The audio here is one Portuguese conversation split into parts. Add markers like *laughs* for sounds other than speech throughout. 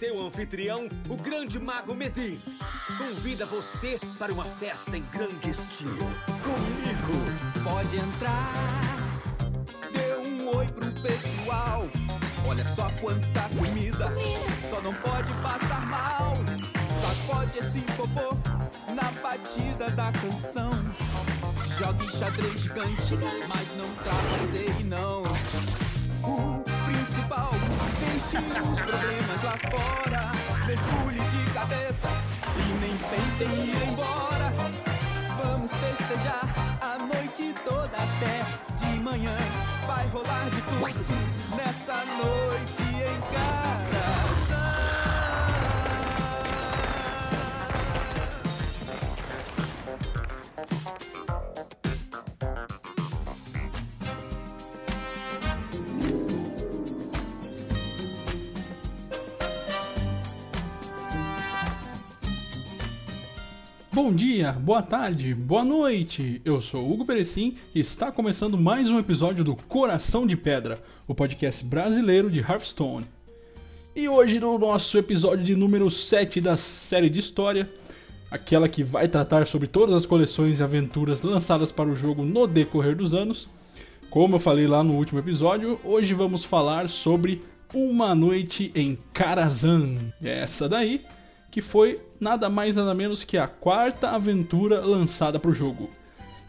seu anfitrião, o grande mago Medivh, convida você para uma festa em grande estilo. Comigo! Pode entrar, dê um oi pro pessoal. Olha só quanta comida, só não pode passar mal. Sacode esse popô na batida da canção. Jogue xadrez gigante, mas não trapaceie não. O principal, deixe os problemas lá fora. Mergulhe de cabeça e nem pense em ir embora. Vamos festejar a noite toda até de manhã. Vai rolar de tudo nessa noite em casa. Bom dia, boa tarde, boa noite. Eu sou Hugo Perecim e está começando mais um episódio do Coração de Pedra, o podcast brasileiro de Hearthstone. E hoje no nosso episódio de número 7 da série de história, aquela que vai tratar sobre todas as coleções e aventuras lançadas para o jogo no decorrer dos anos. Como eu falei lá no último episódio, hoje vamos falar sobre Uma Noite em Karazhan. Essa daí que foi nada mais nada menos que a quarta aventura lançada para o jogo.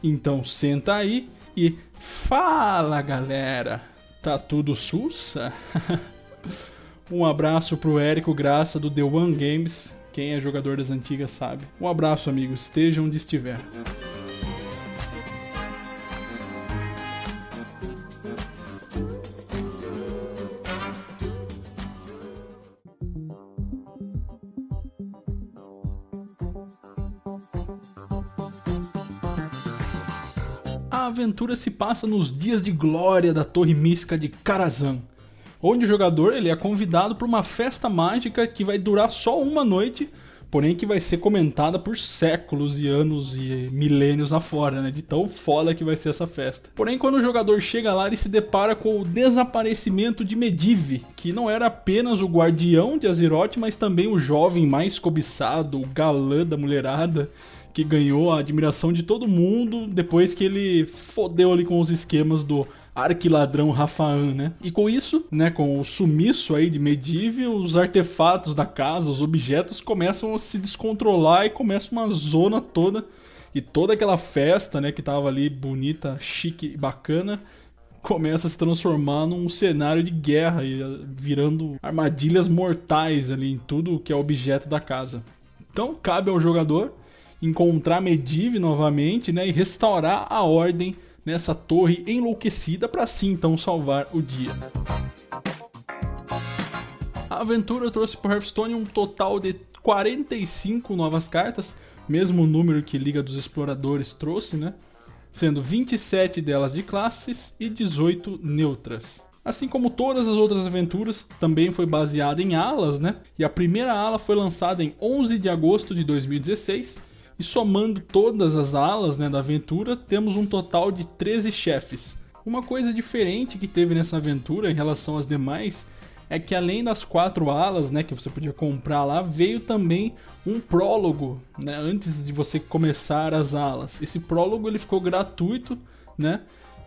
Então senta aí e fala galera, tá tudo sussa? *laughs* um abraço pro Érico Graça do The One Games, quem é jogador das antigas sabe. Um abraço amigos, esteja onde estiver. A aventura se passa nos dias de glória da Torre Mística de Karazhan, onde o jogador ele é convidado para uma festa mágica que vai durar só uma noite, porém que vai ser comentada por séculos e anos e milênios afora, né? De tão foda que vai ser essa festa. Porém, quando o jogador chega lá, ele se depara com o desaparecimento de Medivh, que não era apenas o guardião de Azeroth, mas também o jovem mais cobiçado, o galã da mulherada que ganhou a admiração de todo mundo depois que ele fodeu ali com os esquemas do arquiladrão Rafaan, né? E com isso, né, com o sumiço aí de Medivh, os artefatos da casa, os objetos começam a se descontrolar e começa uma zona toda e toda aquela festa, né, que tava ali bonita, chique e bacana, começa a se transformar num cenário de guerra e virando armadilhas mortais ali em tudo que é objeto da casa. Então cabe ao jogador encontrar Medivh novamente, né, e restaurar a ordem nessa torre enlouquecida para assim então salvar o dia. A aventura trouxe para Hearthstone um total de 45 novas cartas, mesmo número que Liga dos Exploradores trouxe, né? Sendo 27 delas de classes e 18 neutras. Assim como todas as outras aventuras, também foi baseada em alas, né? E a primeira ala foi lançada em 11 de agosto de 2016 e somando todas as alas né, da aventura, temos um total de 13 chefes. Uma coisa diferente que teve nessa aventura em relação às demais é que além das quatro alas né, que você podia comprar lá, veio também um prólogo né, antes de você começar as alas. Esse prólogo ele ficou gratuito, né?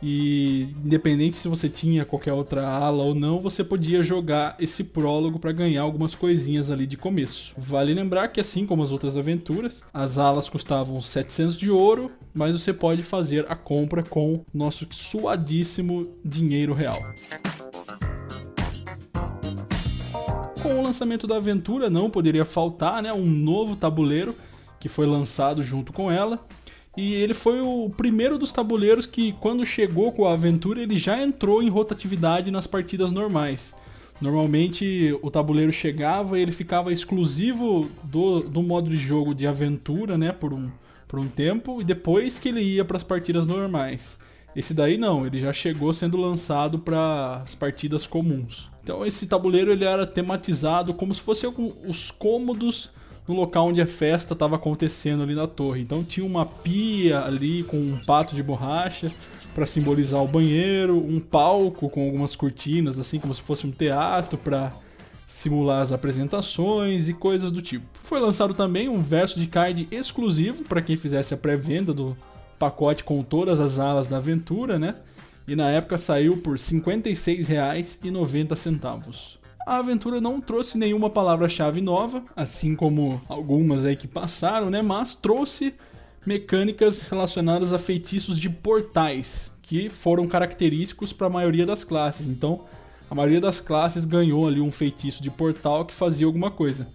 E independente se você tinha qualquer outra ala ou não, você podia jogar esse prólogo para ganhar algumas coisinhas ali de começo. Vale lembrar que assim como as outras aventuras, as alas custavam 700 de ouro, mas você pode fazer a compra com nosso suadíssimo dinheiro real. Com o lançamento da aventura não poderia faltar, né, um novo tabuleiro que foi lançado junto com ela e ele foi o primeiro dos tabuleiros que, quando chegou com a aventura, ele já entrou em rotatividade nas partidas normais. Normalmente o tabuleiro chegava e ele ficava exclusivo do, do modo de jogo de aventura, né, por um, por um tempo, e depois que ele ia para as partidas normais. Esse daí não, ele já chegou sendo lançado para as partidas comuns. Então esse tabuleiro ele era tematizado como se fosse algum, os cômodos no local onde a festa estava acontecendo ali na torre. Então tinha uma pia ali com um pato de borracha para simbolizar o banheiro, um palco com algumas cortinas, assim como se fosse um teatro para simular as apresentações e coisas do tipo. Foi lançado também um verso de card exclusivo para quem fizesse a pré-venda do pacote com todas as alas da aventura, né? E na época saiu por R$ 56,90. A aventura não trouxe nenhuma palavra-chave nova, assim como algumas aí que passaram, né? Mas trouxe mecânicas relacionadas a feitiços de portais, que foram característicos para a maioria das classes. Então, a maioria das classes ganhou ali um feitiço de portal que fazia alguma coisa.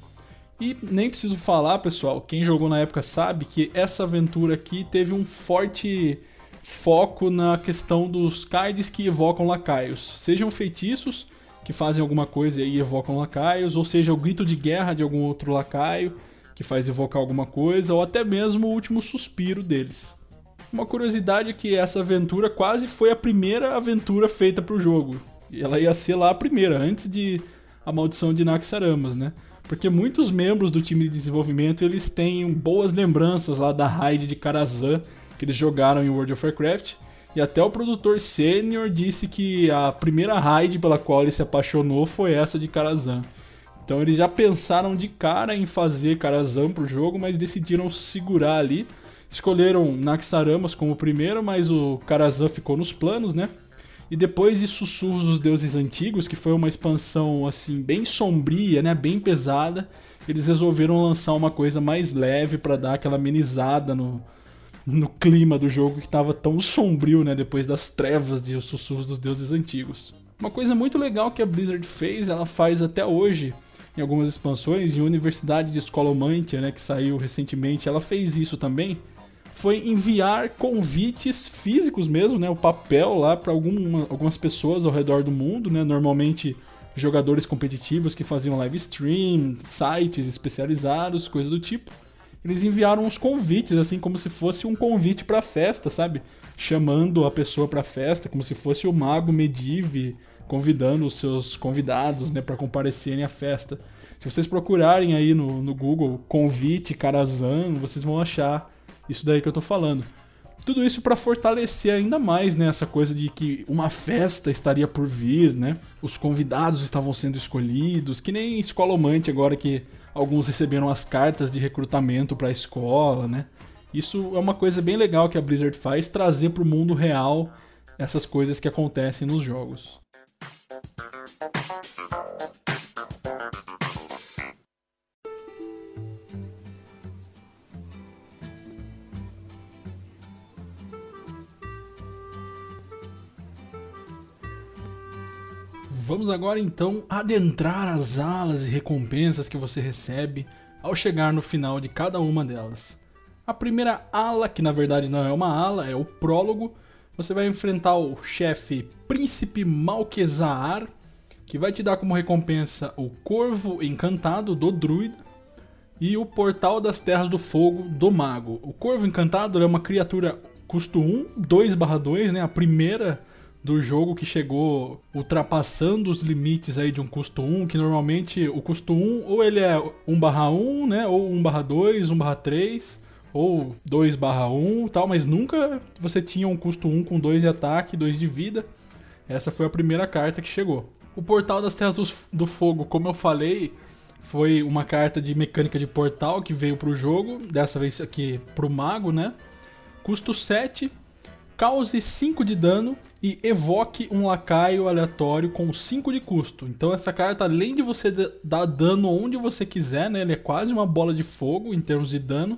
E nem preciso falar, pessoal, quem jogou na época sabe que essa aventura aqui teve um forte foco na questão dos cards que evocam lacaios, sejam feitiços que fazem alguma coisa e evocam lacaios, ou seja, o grito de guerra de algum outro lacaio que faz evocar alguma coisa, ou até mesmo o último suspiro deles. Uma curiosidade é que essa aventura quase foi a primeira aventura feita para o jogo. E ela ia ser lá a primeira, antes de a maldição de Naxaramas, né? Porque muitos membros do time de desenvolvimento eles têm boas lembranças lá da raid de Karazhan que eles jogaram em World of Warcraft. E até o produtor sênior disse que a primeira raid pela qual ele se apaixonou foi essa de Karazhan. Então eles já pensaram de cara em fazer Karazhan pro jogo, mas decidiram segurar ali. Escolheram Naxaramas como primeiro, mas o Karazhan ficou nos planos, né? E depois de Sussurros dos Deuses Antigos, que foi uma expansão assim bem sombria, né, bem pesada, eles resolveram lançar uma coisa mais leve para dar aquela amenizada no, no clima do jogo que estava tão sombrio, né, depois das trevas de Sussurros dos Deuses Antigos. Uma coisa muito legal que a Blizzard fez, ela faz até hoje, em algumas expansões, e a Universidade de Escolomantia, né, que saiu recentemente, ela fez isso também, foi enviar convites físicos mesmo, né, o papel lá para alguma, algumas pessoas ao redor do mundo, né, normalmente jogadores competitivos que faziam live stream, sites especializados, coisas do tipo. Eles enviaram uns convites, assim, como se fosse um convite pra festa, sabe? Chamando a pessoa pra festa, como se fosse o mago Medivh convidando os seus convidados, né, para comparecerem à festa. Se vocês procurarem aí no, no Google convite Karazhan, vocês vão achar isso daí que eu tô falando. Tudo isso para fortalecer ainda mais né, essa coisa de que uma festa estaria por vir, né? Os convidados estavam sendo escolhidos, que nem escolomante agora que alguns receberam as cartas de recrutamento para a escola, né? Isso é uma coisa bem legal que a Blizzard faz, trazer para o mundo real essas coisas que acontecem nos jogos. Vamos agora então adentrar as alas e recompensas que você recebe ao chegar no final de cada uma delas. A primeira ala, que na verdade não é uma ala, é o prólogo. Você vai enfrentar o chefe Príncipe Malquezar, que vai te dar como recompensa o Corvo Encantado do Druida e o Portal das Terras do Fogo do Mago. O Corvo Encantado é uma criatura custo 1, 2/2, né? A primeira do jogo que chegou ultrapassando os limites aí de um custo 1, que normalmente o custo 1 ou ele é 1/1, né, ou 1/2, 1/3, ou 2/1, tal, mas nunca você tinha um custo 1 com 2 de ataque, 2 de vida. Essa foi a primeira carta que chegou. O Portal das Terras do, do Fogo, como eu falei, foi uma carta de mecânica de portal que veio pro jogo, dessa vez aqui pro mago, né? Custo 7, cause 5 de dano e evoque um lacaio aleatório com 5 de custo. Então essa carta, além de você dar dano onde você quiser, né, ele é quase uma bola de fogo em termos de dano,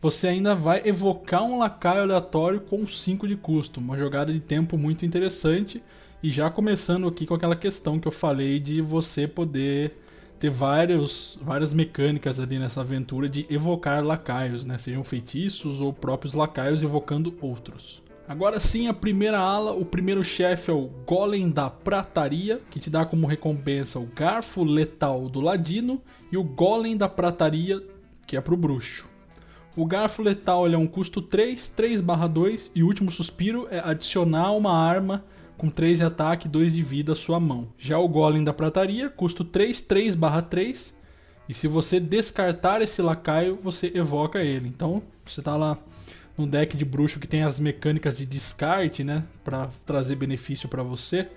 você ainda vai evocar um lacaio aleatório com 5 de custo. Uma jogada de tempo muito interessante. E já começando aqui com aquela questão que eu falei de você poder ter vários, várias mecânicas ali nessa aventura de evocar lacaios, né? Sejam feitiços ou próprios lacaios evocando outros. Agora sim, a primeira ala, o primeiro chefe é o Golem da Prataria, que te dá como recompensa o Garfo Letal do Ladino e o Golem da Prataria, que é pro bruxo. O Garfo Letal é um custo 3, 3 2 e o último suspiro é adicionar uma arma com 3 de ataque e 2 de vida à sua mão. Já o Golem da Prataria, custo 3, 3 3 e se você descartar esse lacaio, você evoca ele. Então, você tá lá um deck de bruxo que tem as mecânicas de descarte, né, para trazer benefício para você.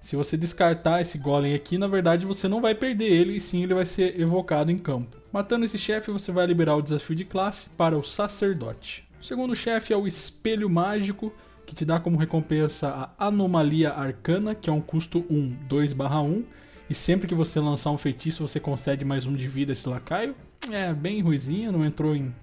Se você descartar esse golem aqui, na verdade você não vai perder ele, e sim ele vai ser evocado em campo. Matando esse chefe, você vai liberar o desafio de classe para o sacerdote. O segundo chefe é o espelho mágico, que te dá como recompensa a anomalia arcana, que é um custo 1, 2/1, e sempre que você lançar um feitiço, você concede mais um de vida a esse lacaio. É bem ruizinha, não entrou em,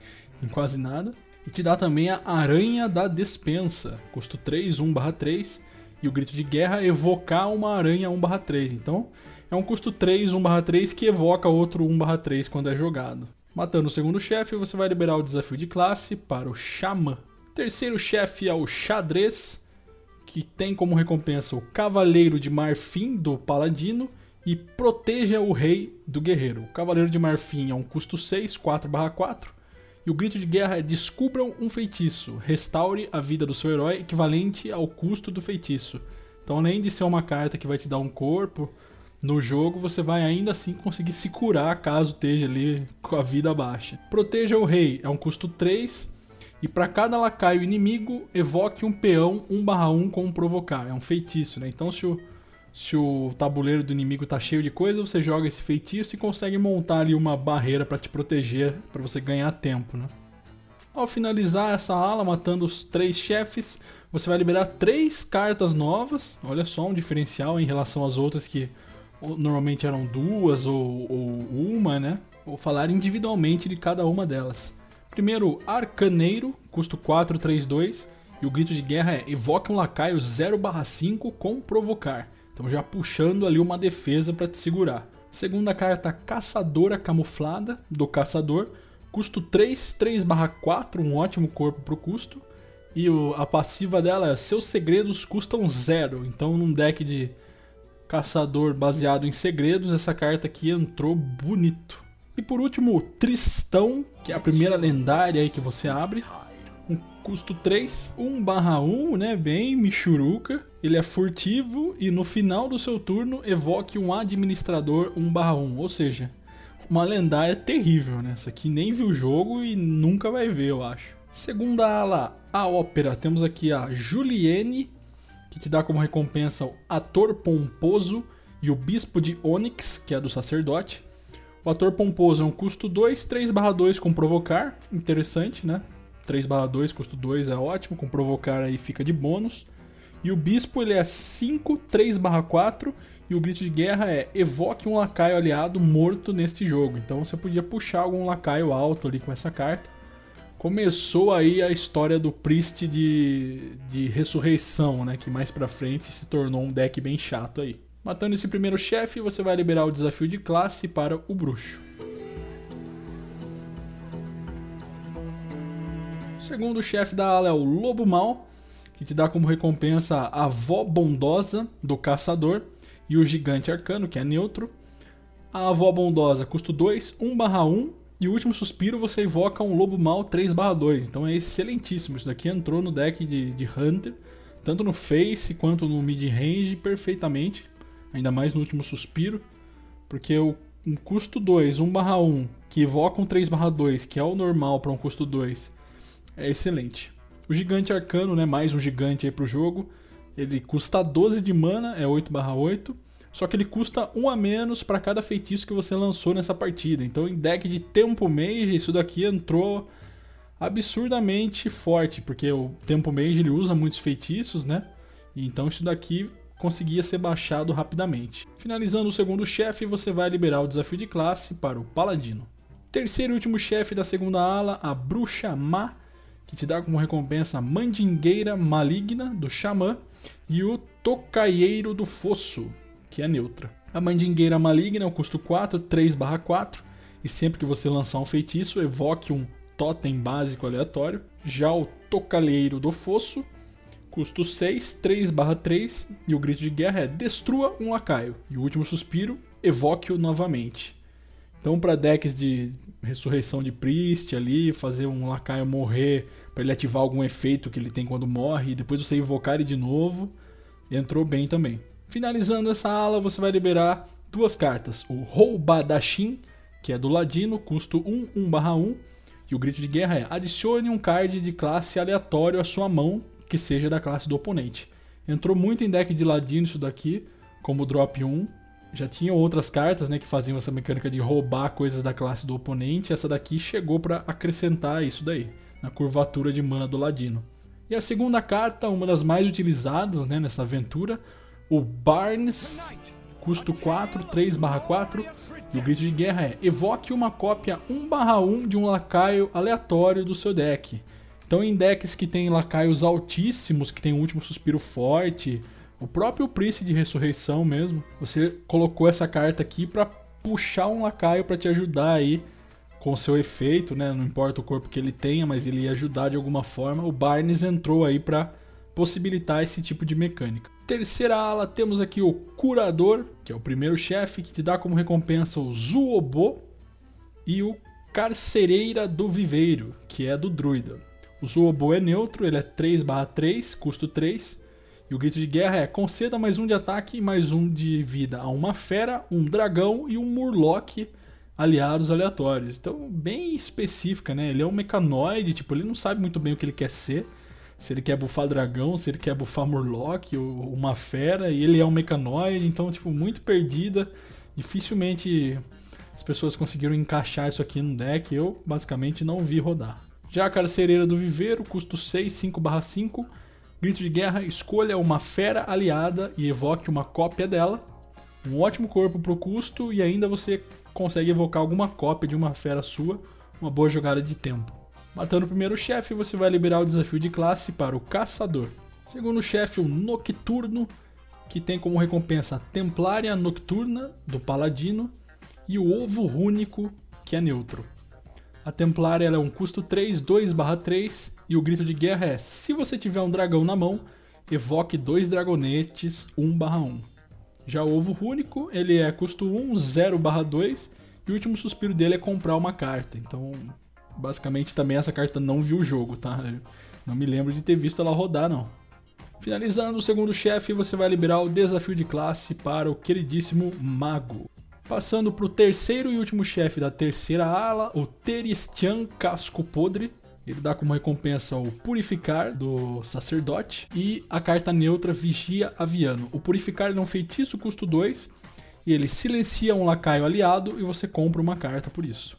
em quase nada. E te dá também a Aranha da Despensa, custo 3, 1/3, e o grito de guerra evocar uma aranha 1/3. Então, é um custo 3, 1/3 que evoca outro 1/3 quando é jogado. Matando o segundo chefe, você vai liberar o desafio de classe para o Xamã. Terceiro chefe é o Xadrez, que tem como recompensa o Cavaleiro de Marfim do Paladino e Proteja o Rei do Guerreiro. O Cavaleiro de Marfim é um custo 6, 4/4 e o grito de guerra é: descubram um feitiço, restaure a vida do seu herói equivalente ao custo do feitiço. Então, além de ser uma carta que vai te dar um corpo no jogo, você vai ainda assim conseguir se curar caso esteja ali com a vida baixa. Proteja o rei é um custo 3. E para cada lacaio inimigo, evoque um peão 1/1 com um provocar. É um feitiço, né? Então, se o se o tabuleiro do inimigo tá cheio de coisa, você joga esse feitiço e consegue montar ali uma barreira para te proteger, para você ganhar tempo, né? Ao finalizar essa ala, matando os três chefes, você vai liberar três cartas novas. Olha só um diferencial em relação às outras que normalmente eram duas ou, ou uma, né? Vou falar individualmente de cada uma delas. Primeiro, Arcaneiro, custo 432, e o grito de guerra é Evoque um lacaio 0/5 com provocar. Então já puxando ali uma defesa para te segurar. Segunda carta, Caçadora Camuflada, do Caçador. Custo 3, 3/4, um ótimo corpo pro custo. E o, a passiva dela é Seus segredos custam zero. Então num deck de caçador baseado em segredos, essa carta aqui entrou bonito. E por último, Tristão, que é a primeira lendária aí que você abre custo 3, 1 barra 1, né, bem michuruca. Ele é furtivo e no final do seu turno evoque um administrador 1 barra 1, ou seja, uma lendária terrível, né? Essa aqui nem viu o jogo e nunca vai ver, eu acho. Segunda ala, a ópera, temos aqui a Julienne, que te dá como recompensa o ator pomposo e o bispo de Onyx, que é do sacerdote. O ator pomposo é um custo 2, 3 barra 2 com provocar, interessante, né? 3/2, custo 2 é ótimo, com provocar aí fica de bônus. E o bispo ele é 5, 3/4 e o grito de guerra é evoque um lacaio aliado morto neste jogo. Então você podia puxar algum lacaio alto ali com essa carta. Começou aí a história do Priest de, de ressurreição, né, que mais pra frente se tornou um deck bem chato aí. Matando esse primeiro chefe, você vai liberar o desafio de classe para o bruxo. Segundo chefe da ala é o Lobo Mal, que te dá como recompensa a Avó Bondosa do Caçador e o Gigante Arcano, que é neutro. A Avó Bondosa custa 2, 1/1 e o último suspiro você invoca um Lobo Mal 3/2. Então é excelentíssimo. Isso daqui entrou no deck de, de Hunter, tanto no face quanto no mid range perfeitamente. Ainda mais no último suspiro, porque o um custo 2, 1/1, que evoca um 3/2, que é o normal para um custo 2 é excelente. O gigante arcano, né, mais um gigante aí pro jogo, ele custa 12 de mana, é 8/8, só que ele custa 1 a menos para cada feitiço que você lançou nessa partida. Então em deck de tempo mage, isso daqui entrou absurdamente forte, porque o tempo mage ele usa muitos feitiços, né? Então isso daqui conseguia ser baixado rapidamente. Finalizando o segundo chefe, você vai liberar o desafio de classe para o paladino. Terceiro e último chefe da segunda ala, a bruxa má que te dá como recompensa a Mandingueira Maligna do Xamã e o Tocaieiro do Fosso, que é neutra. A Mandingueira Maligna é o custo 4, 3/4, e sempre que você lançar um feitiço, evoque um totem básico aleatório. Já o Tocalheiro do Fosso, custo 6, 3/3, e o grito de guerra é Destrua um lacaio. E o último suspiro, evoque-o novamente. Então, para decks de ressurreição de Priest ali, fazer um lacaio morrer para ele ativar algum efeito que ele tem quando morre, e depois você invocar ele de novo, entrou bem também. Finalizando essa ala, você vai liberar duas cartas: o Roubadashin, que é do Ladino, custo 1, 1/1, e o grito de guerra é: adicione um card de classe aleatório à sua mão que seja da classe do oponente. Entrou muito em deck de Ladino isso daqui, como drop 1. Já tinha outras cartas né, que faziam essa mecânica de roubar coisas da classe do oponente. Essa daqui chegou para acrescentar isso daí, na curvatura de mana do Ladino. E a segunda carta, uma das mais utilizadas né, nessa aventura, o Barnes, custo 4, 3/4. E o grito de guerra é: evoque uma cópia 1/1 de um lacaio aleatório do seu deck. Então, em decks que tem lacaios altíssimos, que tem um último suspiro forte, o próprio Priest de ressurreição mesmo, você colocou essa carta aqui para puxar um lacaio para te ajudar aí com seu efeito, né? Não importa o corpo que ele tenha, mas ele ia ajudar de alguma forma. O Barnes entrou aí para possibilitar esse tipo de mecânica. Terceira ala, temos aqui o Curador, que é o primeiro chefe, que te dá como recompensa o Zuobo e o Carcereira do Viveiro, que é do Druida. O Zuobo é neutro, ele é 3/3, custo 3. E o grito de guerra é conceda mais um de ataque e mais um de vida a uma fera, um dragão e um murloc aliados aleatórios. Então, bem específica, né? Ele é um mecanoide, tipo, ele não sabe muito bem o que ele quer ser. Se ele quer bufar dragão, se ele quer bufar murloc ou uma fera, e ele é um mecanoide, então, tipo, muito perdida. Dificilmente as pessoas conseguiram encaixar isso aqui no deck. Eu, basicamente, não vi rodar. Já a Carcereira do Viveiro, custo 6, 5/5. Grito de guerra, escolha uma fera aliada e evoque uma cópia dela. Um ótimo corpo pro custo e ainda você consegue evocar alguma cópia de uma fera sua. Uma boa jogada de tempo. Matando o primeiro chefe, você vai liberar o desafio de classe para o Caçador. Segundo chefe, o Nocturno, que tem como recompensa a Templária Nocturna, do Paladino, e o Ovo Rúnico, que é neutro. A Templária é um custo 3, 2/3 e o grito de guerra é: se você tiver um dragão na mão, evoque dois dragonetes 1/1. Já o Ovo Rúnico, ele é custo 1, 0/2 e o último suspiro dele é comprar uma carta. Então, basicamente também essa carta não viu o jogo, tá? Eu não me lembro de ter visto ela rodar não. Finalizando o segundo chefe, você vai liberar o desafio de classe para o queridíssimo Mago. Passando para o terceiro e último chefe da terceira ala, o Teristian Casco Podre. Ele dá como recompensa o Purificar do Sacerdote e a carta neutra Vigia Aviano. O Purificar é um feitiço custo 2 e ele silencia um lacaio aliado e você compra uma carta por isso.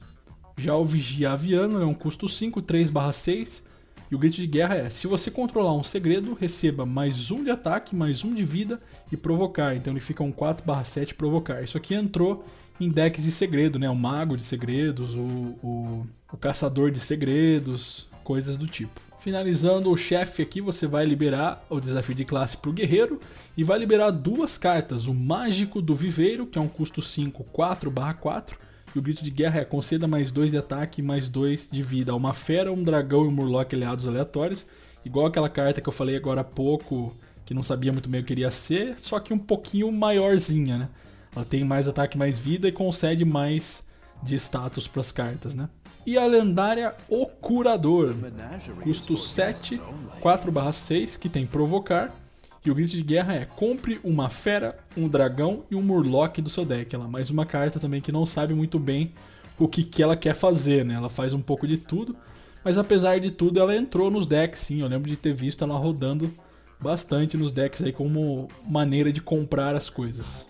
Já o Vigia Aviano é um custo 5, 3/6 e o grito de guerra é: se você controlar um segredo, receba mais um de ataque, mais um de vida e provocar. Então ele fica um 4/7 provocar. Isso aqui entrou em decks de segredo, né? O mago de segredos, o, o, o caçador de segredos, coisas do tipo. Finalizando o chefe aqui, você vai liberar o desafio de classe para o guerreiro e vai liberar duas cartas: o Mágico do Viveiro, que é um custo 5, 4/4 e o grito de guerra é conceda mais 2 de ataque e mais 2 de vida a uma fera, um dragão e um murloc aliados aleatórios. Igual aquela carta que eu falei agora há pouco, que não sabia muito bem o que queria ser, só que um pouquinho maiorzinha, né? Ela tem mais ataque, mais vida e concede mais de status para as cartas, né? E a lendária O Curador, custo 7, 4/6, que tem provocar e o grito de guerra é: compre uma fera, um dragão e um murloc do seu deck. Ela mais uma carta também que não sabe muito bem o que, que ela quer fazer, né? Ela faz um pouco de tudo, mas apesar de tudo, ela entrou nos decks, sim. Eu lembro de ter visto ela rodando bastante nos decks aí como maneira de comprar as coisas.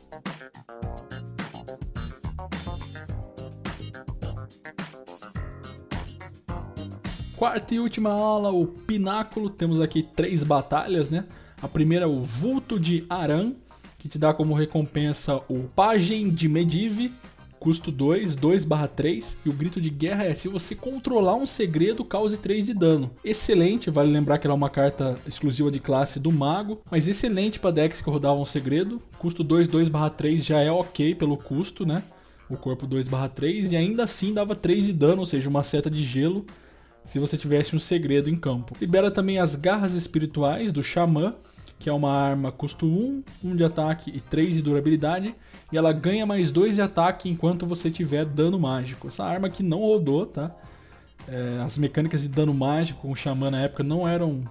Quarta e última aula, o Pináculo. Temos aqui três batalhas, né? A primeira é o Vulto de Aran, que te dá como recompensa o Pajem de Medive, custo 2, 2/3, e o grito de guerra é se você controlar um segredo, cause 3 de dano. Excelente, vale lembrar que ela é uma carta exclusiva de classe do mago, mas excelente para decks que rodavam um segredo. Custo 2, 2/3 já é ok pelo custo, né? O corpo 2/3 e ainda assim dava 3 de dano, ou seja, uma seta de gelo se você tivesse um segredo em campo. Libera também as garras espirituais do Xamã, que é uma arma custo 1, 1 de ataque e 3 de durabilidade, e ela ganha mais 2 de ataque enquanto você tiver dano mágico. Essa arma que não rodou, tá? É, as mecânicas de dano mágico com o Xamã na época não eram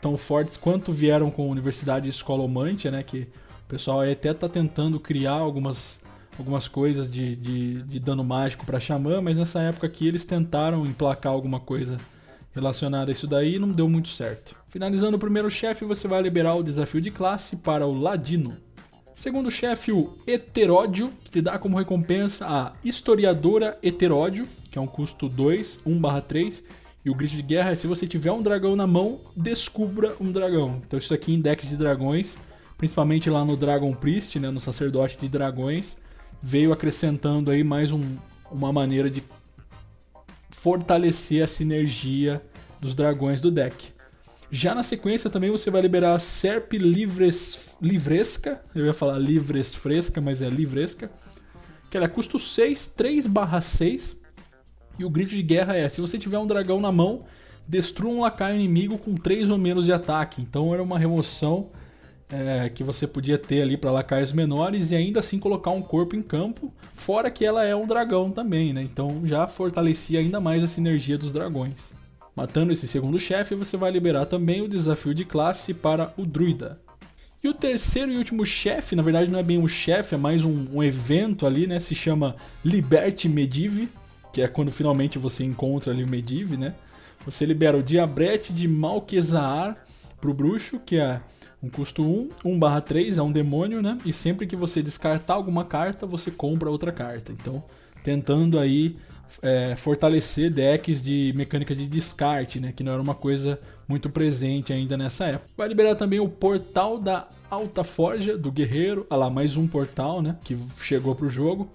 tão fortes quanto vieram com a Universidade Escolomantia, né? Que o pessoal até tá tentando criar algumas, algumas coisas de, de, de dano mágico para Xamã, mas nessa época aqui eles tentaram emplacar alguma coisa relacionada a isso daí não deu muito certo. Finalizando o primeiro chefe, você vai liberar o desafio de classe para o Ladino. Segundo chefe, o Heteródio, que te dá como recompensa a Historiadora Heteródio, que é um custo 2, 1/3. E o grito de guerra é se você tiver um dragão na mão, descubra um dragão. Então isso aqui em decks de dragões, principalmente lá no Dragon Priest, né, no sacerdote de dragões, veio acrescentando aí mais um, uma maneira de fortalecer a sinergia dos dragões do deck. Já na sequência também você vai liberar a Serp Livres, Livresca, eu ia falar Livres Fresca, mas é Livresca, que ela custa 6, 3/6, e o grito de guerra é, se você tiver um dragão na mão, destrua um lacaio inimigo com 3 ou menos de ataque. Então era uma remoção é, que você podia ter ali para lacaios menores e ainda assim colocar um corpo em campo, fora que ela é um dragão também, né? Então já fortalecia ainda mais a sinergia dos dragões. Matando esse segundo chefe, você vai liberar também o desafio de classe para o druida. E o terceiro e último chefe, na verdade não é bem um chefe, é mais um, um, evento ali, né? Se chama Liberty Medivh, que é quando finalmente você encontra ali o Medivh, né? Você libera o Diabrete de Malquezaar pro bruxo, que é um custo 1, 1 3, é um demônio, né? E sempre que você descartar alguma carta, você compra outra carta. Então, tentando aí é, fortalecer decks de mecânica de descarte, né? Que não era uma coisa muito presente ainda nessa época. Vai liberar também o portal da Alta Forja do Guerreiro. Ah lá, mais um portal, né? Que chegou pro jogo.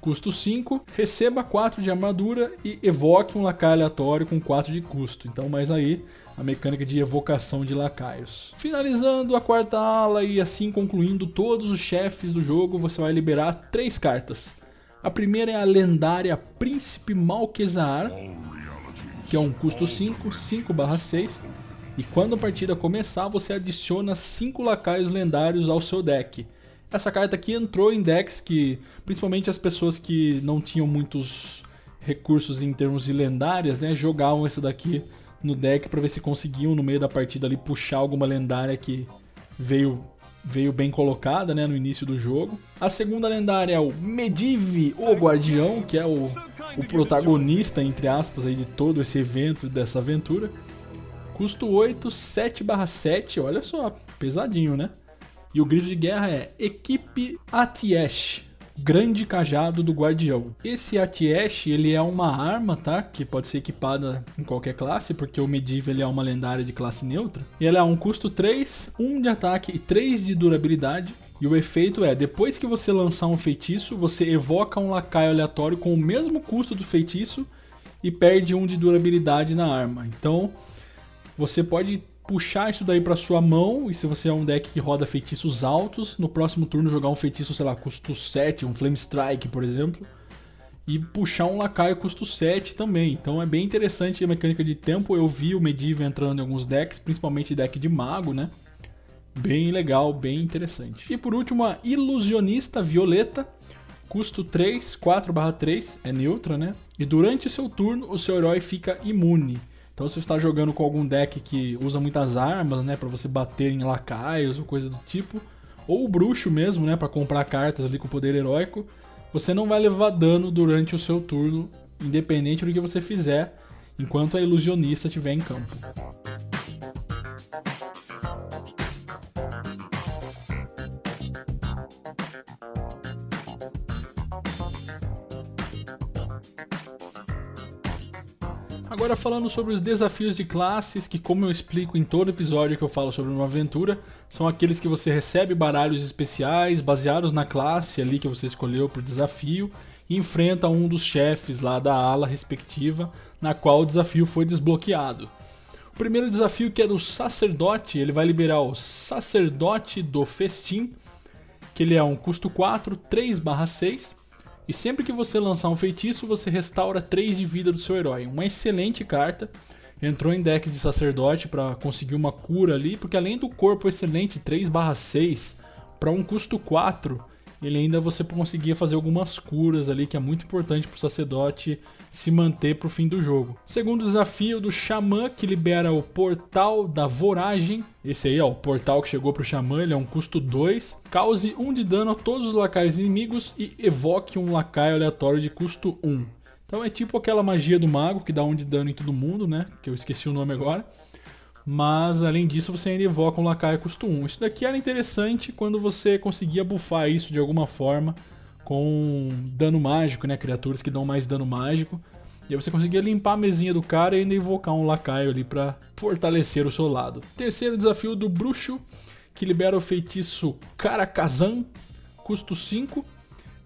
Custo 5, receba 4 de armadura e evoque um lacaio aleatório com 4 de custo. Então, mais aí a mecânica de evocação de lacaios. Finalizando a quarta ala e assim concluindo todos os chefes do jogo, você vai liberar três cartas. A primeira é a lendária Príncipe Malquezaar, que é um custo 5, 5/6. E quando a partida começar, você adiciona 5 lacaios lendários ao seu deck. Essa carta aqui entrou em decks que, principalmente as pessoas que não tinham muitos recursos em termos de lendárias, né, jogavam essa daqui no deck para ver se conseguiam no meio da partida ali puxar alguma lendária que veio veio bem colocada, né, no início do jogo. A segunda lendária é o Medivh, o Guardião, que é o, o protagonista entre aspas aí de todo esse evento, dessa aventura. Custo 8, 7/7, olha só, pesadinho, né? E o grito de guerra é Equipe Atiesh, Grande Cajado do Guardião. Esse Atiesh, ele é uma arma, tá? Que pode ser equipada em qualquer classe, porque o Medivh ele é uma lendária de classe neutra. E ela é um custo 3, 1 de ataque e 3 de durabilidade. E o efeito é, depois que você lançar um feitiço, você evoca um lacaio aleatório com o mesmo custo do feitiço e perde um de durabilidade na arma. Então, você pode puxar isso daí para sua mão, e se você é um deck que roda feitiços altos, no próximo turno jogar um feitiço, sei lá, custo 7, um Flame Strike, por exemplo, e puxar um lacaio custo 7 também. Então é bem interessante a mecânica de tempo. Eu vi o Medivh entrando em alguns decks, principalmente deck de mago, né? Bem legal, bem interessante. E por último, a Ilusionista Violeta, custo 3, 4/3, é neutra, né? E durante seu turno, o seu herói fica imune. Então, se você está jogando com algum deck que usa muitas armas, né, para você bater em lacaios ou coisa do tipo, ou o bruxo mesmo, né, para comprar cartas ali com poder heróico, você não vai levar dano durante o seu turno, independente do que você fizer, enquanto a ilusionista estiver em campo. Agora falando sobre os desafios de classes, que como eu explico em todo episódio que eu falo sobre uma aventura, são aqueles que você recebe baralhos especiais baseados na classe ali que você escolheu para o desafio e enfrenta um dos chefes lá da ala respectiva na qual o desafio foi desbloqueado. O primeiro desafio que é do sacerdote, ele vai liberar o sacerdote do festim, que ele é um custo 4, 3/6 e sempre que você lançar um feitiço, você restaura 3 de vida do seu herói. Uma excelente carta. Entrou em decks de sacerdote para conseguir uma cura ali, porque além do corpo excelente 3/6 para um custo 4, ele ainda você conseguia fazer algumas curas ali, que é muito importante para o sacerdote se manter para o fim do jogo. Segundo desafio do Xamã, que libera o Portal da Voragem. Esse aí, ó, o portal que chegou para o Xamã, ele é um custo 2. Cause 1 um de dano a todos os lacaios inimigos e evoque um lacaio aleatório de custo 1. Um. Então é tipo aquela magia do mago que dá 1 um de dano em todo mundo, né? Que eu esqueci o nome agora. Mas além disso, você ainda evoca um lacaio custo 1. Isso daqui era interessante quando você conseguia bufar isso de alguma forma com dano mágico, né? Criaturas que dão mais dano mágico. E aí você conseguia limpar a mesinha do cara e ainda invocar um lacaio ali para fortalecer o seu lado. Terceiro desafio do bruxo, que libera o feitiço Karakazan, custo 5.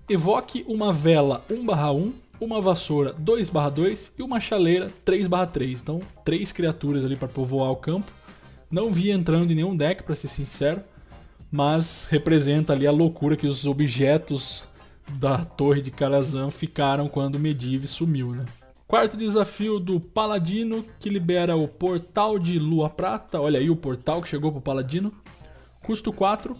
Evoque uma vela 1/1, uma vassoura 2/2 e uma chaleira 3/3. Então, três criaturas ali para povoar o campo. Não vi entrando em nenhum deck, para ser sincero, mas representa ali a loucura que os objetos da torre de Karazhan ficaram quando Medivh sumiu, né? Quarto desafio do Paladino, que libera o Portal de Lua Prata. Olha aí o portal que chegou pro Paladino. Custo 4.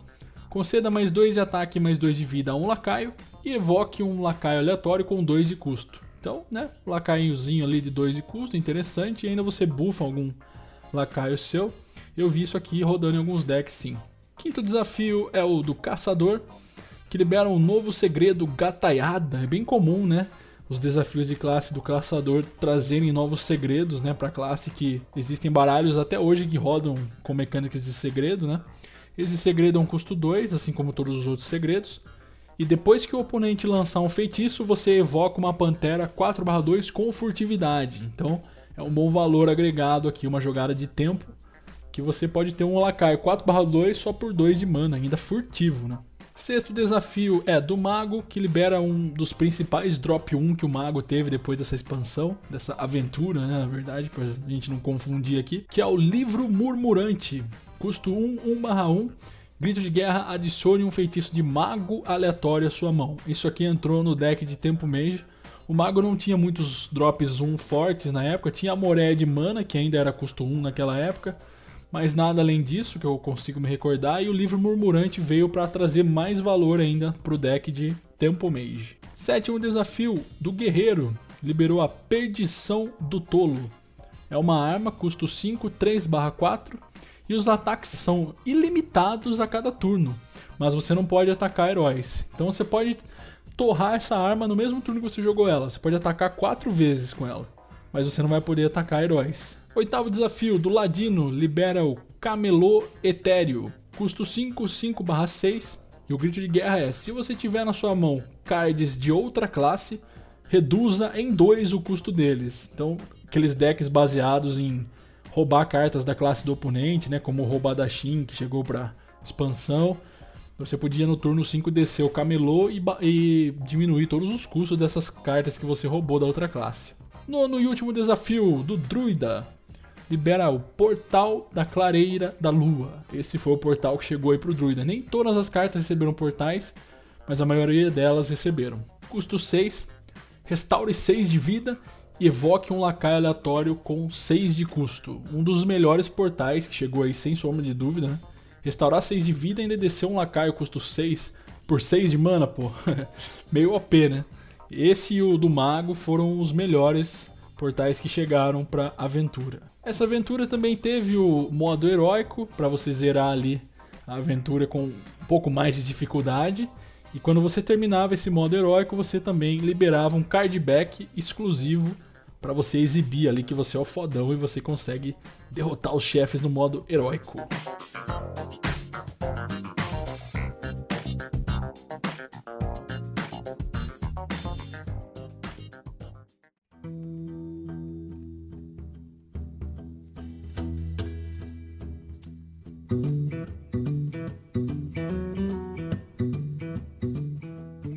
Conceda mais 2 de ataque e mais 2 de vida a um lacaio. E evoque um lacaio aleatório com 2 de custo. Então, né, lacaiozinho ali de 2 de custo, interessante. E ainda você bufa algum lacaio seu. Eu vi isso aqui rodando em alguns decks sim. Quinto desafio é o do Caçador que libera um novo segredo gataiada. É bem comum, né? Os desafios de classe do caçador trazerem novos segredos, né, para classe que existem baralhos até hoje que rodam com mecânicas de segredo, né? Esse segredo é um custo 2, assim como todos os outros segredos. E depois que o oponente lançar um feitiço, você evoca uma pantera 4/2 com furtividade. Então, é um bom valor agregado aqui, uma jogada de tempo que você pode ter um lacaio 4/2 só por 2 de mana, ainda furtivo, né? Sexto desafio é do Mago, que libera um dos principais drop 1 que o Mago teve depois dessa expansão, dessa aventura, né, na verdade, pra gente não confundir aqui, que é o Livro Murmurante. Custo 1, 1/1. Grito de guerra, adicione um feitiço de mago aleatório à sua mão. Isso aqui entrou no deck de Tempo Mage. O mago não tinha muitos drops 1 fortes na época, tinha a Moré de mana, que ainda era custo 1 naquela época mas nada além disso que eu consigo me recordar. E o livro Murmurante veio para trazer mais valor ainda para o deck de Tempo Mage. Sétimo desafio do Guerreiro liberou a Perdição do Tolo. É uma arma, custo 5, 3/4 e os ataques são ilimitados a cada turno, mas você não pode atacar heróis. Então você pode torrar essa arma no mesmo turno que você jogou ela. Você pode atacar quatro vezes com ela, mas você não vai poder atacar heróis. Oitavo desafio do Ladino libera o Camelô Etéreo. Custo 5, 5/6. E o grito de guerra é: se você tiver na sua mão cards de outra classe, reduza em 2 o custo deles. Então, aqueles decks baseados em roubar cartas da classe do oponente, né, como o Roubadashin, que chegou para expansão. Você podia no turno 5 descer o camelô e, e, diminuir todos os custos dessas cartas que você roubou da outra classe. Nono e último desafio do Druida libera o Portal da Clareira da Lua. Esse foi o portal que chegou aí pro Druida. Nem todas as cartas receberam portais, mas a maioria delas receberam. Custo 6, restaure 6 de vida e evoque um lacaio aleatório com 6 de custo. Um dos melhores portais que chegou aí sem sombra de dúvida, né? Restaurar 6 de vida e ainda descer um lacaio custo 6 por 6 de mana, pô. *laughs* Meio OP, né? Esse e o do mago foram os melhores portais que chegaram para aventura. Essa aventura também teve o modo heróico para você zerar ali a aventura com um pouco mais de dificuldade. E quando você terminava esse modo heróico, você também liberava um card back exclusivo para você exibir ali que você é o fodão e você consegue derrotar os chefes no modo heróico.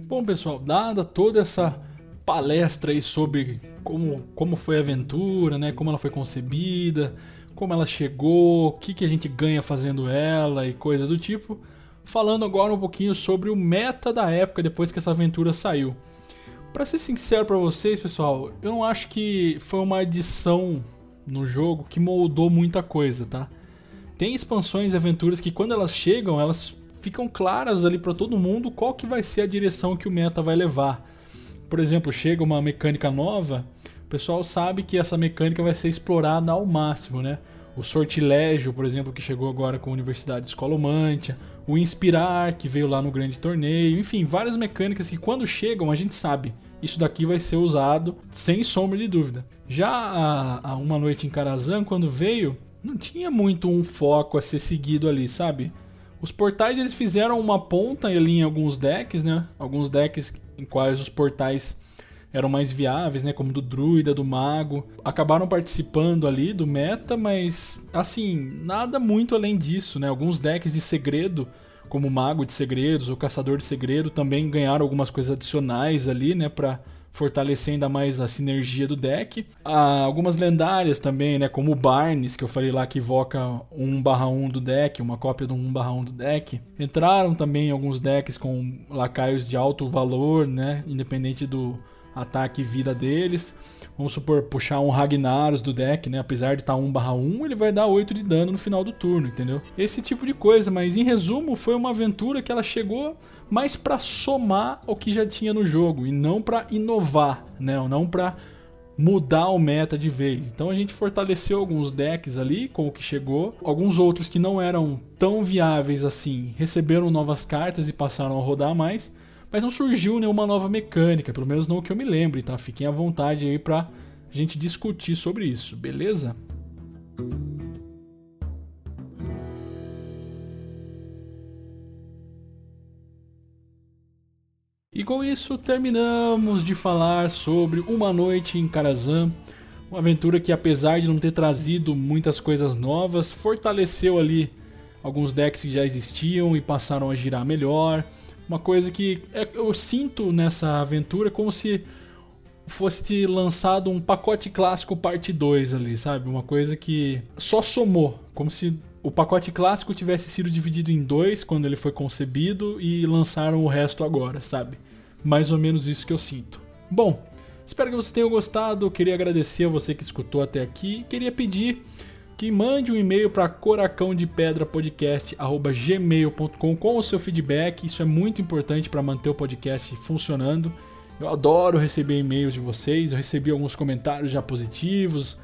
Bom, pessoal, dada toda essa palestra aí sobre como, como foi a aventura, né? Como ela foi concebida, como ela chegou, o que, que a gente ganha fazendo ela e coisa do tipo. Falando agora um pouquinho sobre o meta da época depois que essa aventura saiu. Para ser sincero para vocês, pessoal, eu não acho que foi uma adição no jogo que moldou muita coisa, tá? Tem expansões e aventuras que quando elas chegam, elas ficam claras ali para todo mundo qual que vai ser a direção que o meta vai levar. Por exemplo, chega uma mecânica nova, pessoal sabe que essa mecânica vai ser explorada ao máximo, né? O sortilégio, por exemplo, que chegou agora com a Universidade Escolomantia, o inspirar, que veio lá no grande torneio, enfim, várias mecânicas que quando chegam a gente sabe, isso daqui vai ser usado sem sombra de dúvida. Já a, a Uma Noite em Karazhan, quando veio, não tinha muito um foco a ser seguido ali, sabe? Os portais eles fizeram uma ponta ali em alguns decks, né? Alguns decks em quais os portais eram mais viáveis, né? Como do druida, do mago. Acabaram participando ali do meta, mas assim, nada muito além disso, né? Alguns decks de segredo, como mago de segredos ou caçador de segredo, também ganharam algumas coisas adicionais ali, né? Pra fortalecer ainda mais a sinergia do deck. Há algumas lendárias também, né, como o Barnes, que eu falei lá que evoca 1/1 do deck, uma cópia do 1/1 do deck. Entraram também alguns decks com lacaios de alto valor, né, independente do ataque e vida deles. Vamos supor, puxar um Ragnaros do deck, né? Apesar de estar tá 1/1, ele vai dar 8 de dano no final do turno, entendeu? Esse tipo de coisa, mas em resumo, foi uma aventura que ela chegou mais para somar o que já tinha no jogo e não para inovar, né? Não para mudar o meta de vez. Então a gente fortaleceu alguns decks ali com o que chegou, alguns outros que não eram tão viáveis assim receberam novas cartas e passaram a rodar mais. Mas não surgiu nenhuma nova mecânica, pelo menos não que eu me lembre, tá? Fiquem à vontade aí pra gente discutir sobre isso, beleza? E com isso terminamos de falar sobre Uma Noite em Karazhan, uma aventura que apesar de não ter trazido muitas coisas novas, fortaleceu ali alguns decks que já existiam e passaram a girar melhor, uma coisa que é, eu sinto nessa aventura como se fosse lançado um pacote clássico parte 2 ali, sabe? Uma coisa que só somou, como se o pacote clássico tivesse sido dividido em dois quando ele foi concebido e lançaram o resto agora, sabe? Mais ou menos isso que eu sinto. Bom, espero que vocês tenham gostado. Queria agradecer a você que escutou até aqui. Queria pedir que mande um e-mail para coracãodepedra.podcast@gmail.com com o seu feedback. Isso é muito importante para manter o podcast funcionando. Eu adoro receber e-mails de vocês. Eu recebi alguns comentários já positivos,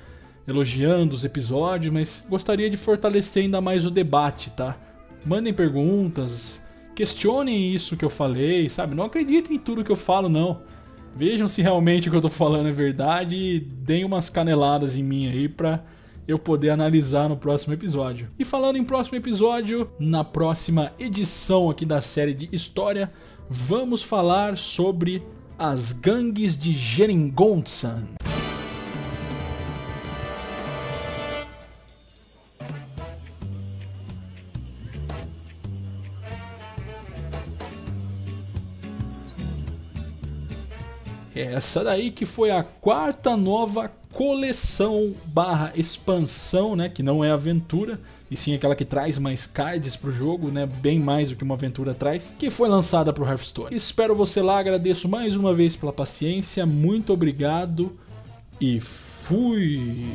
elogiando os episódios, mas gostaria de fortalecer ainda mais o debate, tá? Mandem perguntas, questionem isso que eu falei, sabe? Não acreditem em tudo que eu falo, não. Vejam se realmente o que eu tô falando é verdade e deem umas caneladas em mim aí pra eu poder analisar no próximo episódio. E falando em próximo episódio, na próxima edição aqui da série de história, vamos falar sobre as gangues de Geringonsan. Essa daí que foi a quarta nova coleção barra expansão, né? Que não é aventura, e sim aquela que traz mais cards pro jogo, né? Bem mais do que uma aventura traz, que foi lançada pro Hearthstone. Espero você lá, agradeço mais uma vez pela paciência, muito obrigado e fui!